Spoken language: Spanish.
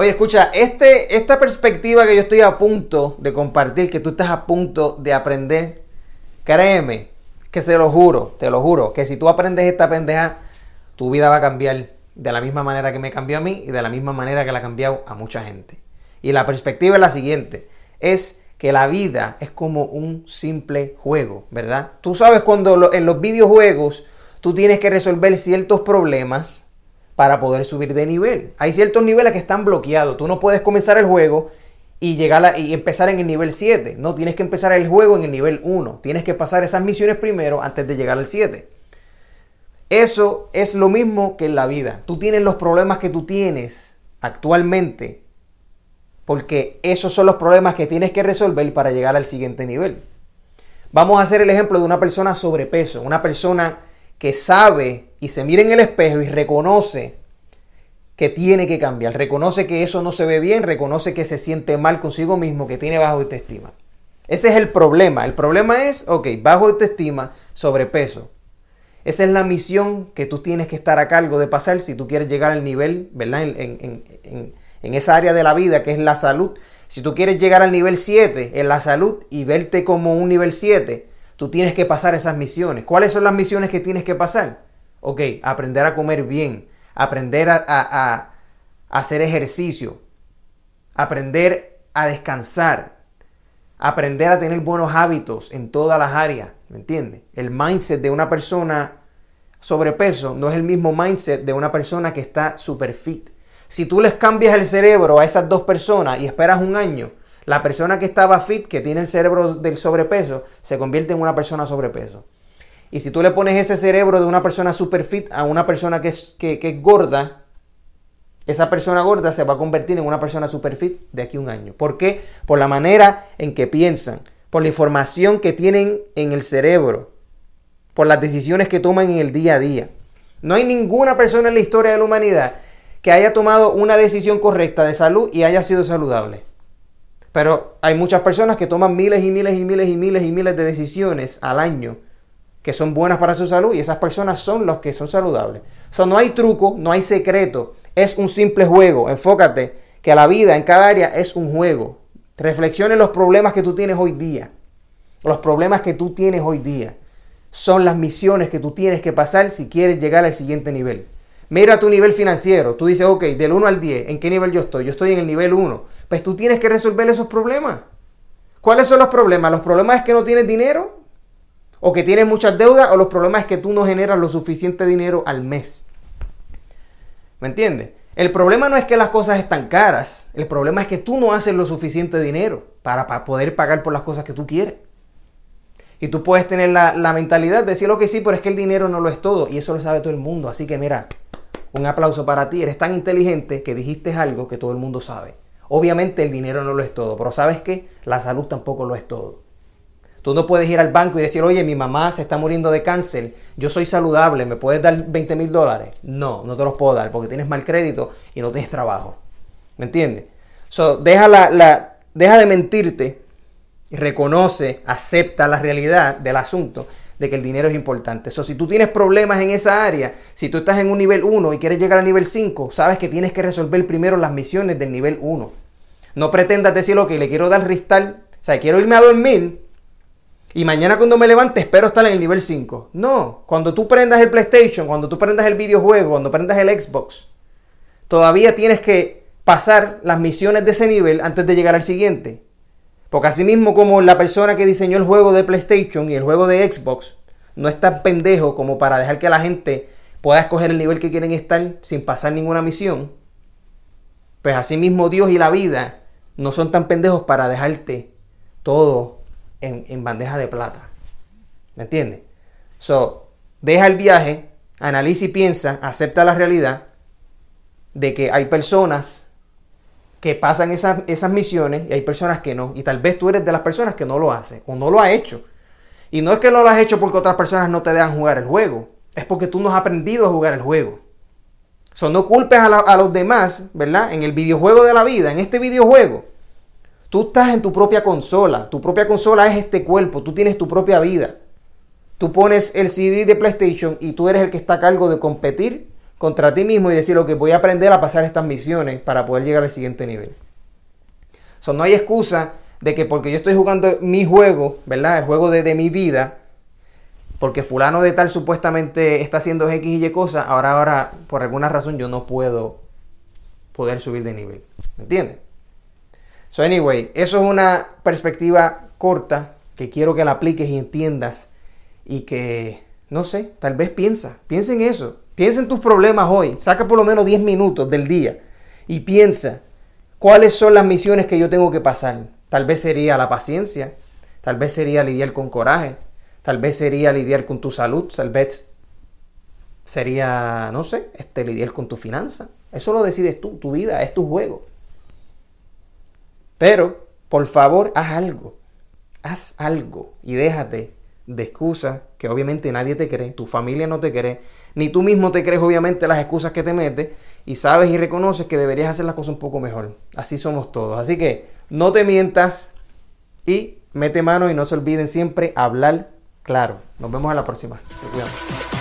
Oye, escucha, este, esta perspectiva que yo estoy a punto de compartir, que tú estás a punto de aprender, créeme, que se lo juro, te lo juro, que si tú aprendes esta pendeja, tu vida va a cambiar de la misma manera que me cambió a mí y de la misma manera que la ha cambiado a mucha gente. Y la perspectiva es la siguiente, es que la vida es como un simple juego, ¿verdad? Tú sabes cuando en los videojuegos tú tienes que resolver ciertos problemas para poder subir de nivel. Hay ciertos niveles que están bloqueados. Tú no puedes comenzar el juego y llegar y empezar en el nivel 7. No, tienes que empezar el juego en el nivel 1. Tienes que pasar esas misiones primero antes de llegar al 7. Eso es lo mismo que en la vida. Tú tienes los problemas que tú tienes actualmente porque esos son los problemas que tienes que resolver para llegar al siguiente nivel. Vamos a hacer el ejemplo de una persona sobrepeso, una persona que sabe y se mira en el espejo y reconoce que tiene que cambiar, reconoce que eso no se ve bien, reconoce que se siente mal consigo mismo, que tiene bajo autoestima. Ese es el problema. El problema es, ok, bajo autoestima, sobrepeso. Esa es la misión que tú tienes que estar a cargo de pasar si tú quieres llegar al nivel, ¿verdad? En, en esa área de la vida que es la salud. Si tú quieres llegar al nivel 7 en la salud y verte como un nivel 7, tú tienes que pasar esas misiones. ¿Cuáles son las misiones que tienes que pasar? Ok, aprender a comer bien, aprender a, hacer ejercicio, aprender a descansar, aprender a tener buenos hábitos en todas las áreas, ¿me entiendes? El mindset de una persona sobrepeso no es el mismo mindset de una persona que está super fit. Si tú les cambias el cerebro a esas dos personas y esperas un año, la persona que estaba fit, que tiene el cerebro del sobrepeso, se convierte en una persona sobrepeso. Y si tú le pones ese cerebro de una persona super fit a una persona que es, que, es gorda, esa persona gorda se va a convertir en una persona super fit de aquí a un año. ¿Por qué? Por la manera en que piensan, por la información que tienen en el cerebro, por las decisiones que toman en el día a día. No hay ninguna persona en la historia de la humanidad que haya tomado una decisión correcta de salud y haya sido saludable. Pero hay muchas personas que toman miles y miles y miles y miles y miles de decisiones al año que son buenas para su salud y esas personas son los que son saludables. O no hay truco, no hay secreto, es un simple juego. Enfócate que la vida en cada área es un juego. Reflexione los problemas que tú tienes hoy día. Los problemas que tú tienes hoy día son las misiones que tú tienes que pasar si quieres llegar al siguiente nivel. Mira tu nivel financiero. Tú dices, ok, del 1 al 10, ¿en qué nivel yo estoy? Yo estoy en el nivel 1. Pues tú tienes que resolver esos problemas. ¿Cuáles son los problemas? ¿Los problemas es que no tienes dinero? ¿O que tienes muchas deudas? ¿O los problemas es que tú no generas lo suficiente dinero al mes? ¿Me entiendes? El problema no es que las cosas están caras. El problema es que tú no haces lo suficiente dinero para, para poder pagar por las cosas que tú quieres. Y tú puedes tener la, la mentalidad de decir lo que sí, pero es que el dinero no lo es todo. Y eso lo sabe todo el mundo. Así que mira, un aplauso para ti. Eres tan inteligente que dijiste algo que todo el mundo sabe. Obviamente el dinero no lo es todo, pero ¿sabes qué? La salud tampoco lo es todo. Tú no puedes ir al banco y decir, oye, mi mamá se está muriendo de cáncer, yo soy saludable, ¿me puedes dar 20 mil dólares? No, no te los puedo dar porque tienes mal crédito y no tienes trabajo. ¿Me entiendes? So, deja, la, deja de mentirte, reconoce, acepta la realidad del asunto de que el dinero es importante. Si tú tienes problemas en esa área, si tú estás en un nivel 1 y quieres llegar al nivel 5, sabes que tienes que resolver primero las misiones del nivel 1. No pretendas decir, que le quiero dar ristal, o sea, quiero irme a dormir y mañana cuando me levante espero estar en el nivel 5. No, cuando tú prendas el PlayStation, cuando tú prendas el videojuego, cuando prendas el Xbox, todavía tienes que pasar las misiones de ese nivel antes de llegar al siguiente. Porque así mismo como la persona que diseñó el juego de PlayStation y el juego de Xbox no es tan pendejo como para dejar que la gente pueda escoger el nivel que quieren estar sin pasar ninguna misión, pues así mismo Dios y la vida no son tan pendejos para dejarte todo en, bandeja de plata. ¿Me entiendes? So, deja el viaje, analiza y piensa, acepta la realidad de que hay personas que pasan esas, esas misiones y hay personas que no. Y tal vez tú eres de las personas que no lo hace o no lo ha hecho. Y no es que no lo has hecho porque otras personas no te dejan jugar el juego. Es porque tú no has aprendido a jugar el juego. So, no culpes a, a, los demás, ¿verdad? En el videojuego de la vida, en este videojuego. Tú estás en tu propia consola. Tu propia consola es este cuerpo. Tú tienes tu propia vida. Tú pones el CD de PlayStation y tú eres el que está a cargo de competir contra ti mismo y decir, que voy a aprender a pasar estas misiones para poder llegar al siguiente nivel. So, no hay excusa de que porque yo estoy jugando mi juego, ¿verdad? El juego de, de mi vida, porque fulano de tal supuestamente está haciendo X y Y cosas, ahora, ahora, por alguna razón yo no puedo poder subir de nivel. ¿Me entiendes? So, anyway, eso es una perspectiva corta que quiero que la apliques y entiendas y que, no sé, tal vez piensa, piensa en eso, piensa en tus problemas hoy, saca por lo menos 10 minutos del día y piensa cuáles son las misiones que yo tengo que pasar. Tal vez sería la paciencia, tal vez sería lidiar con coraje, Tal vez sería lidiar con tu salud, tal vez sería, no sé, este, lidiar con tu finanza. Eso lo decides tú, tu vida, es tu juego. Pero, por favor, haz algo. Haz algo y déjate de excusas que obviamente nadie te cree, tu familia no te cree, ni tú mismo te crees obviamente las excusas que te metes y sabes y reconoces que deberías hacer las cosas un poco mejor. Así somos todos. Así que no te mientas y mete mano y no se olviden siempre hablar Claro, nos vemos en la próxima. Te.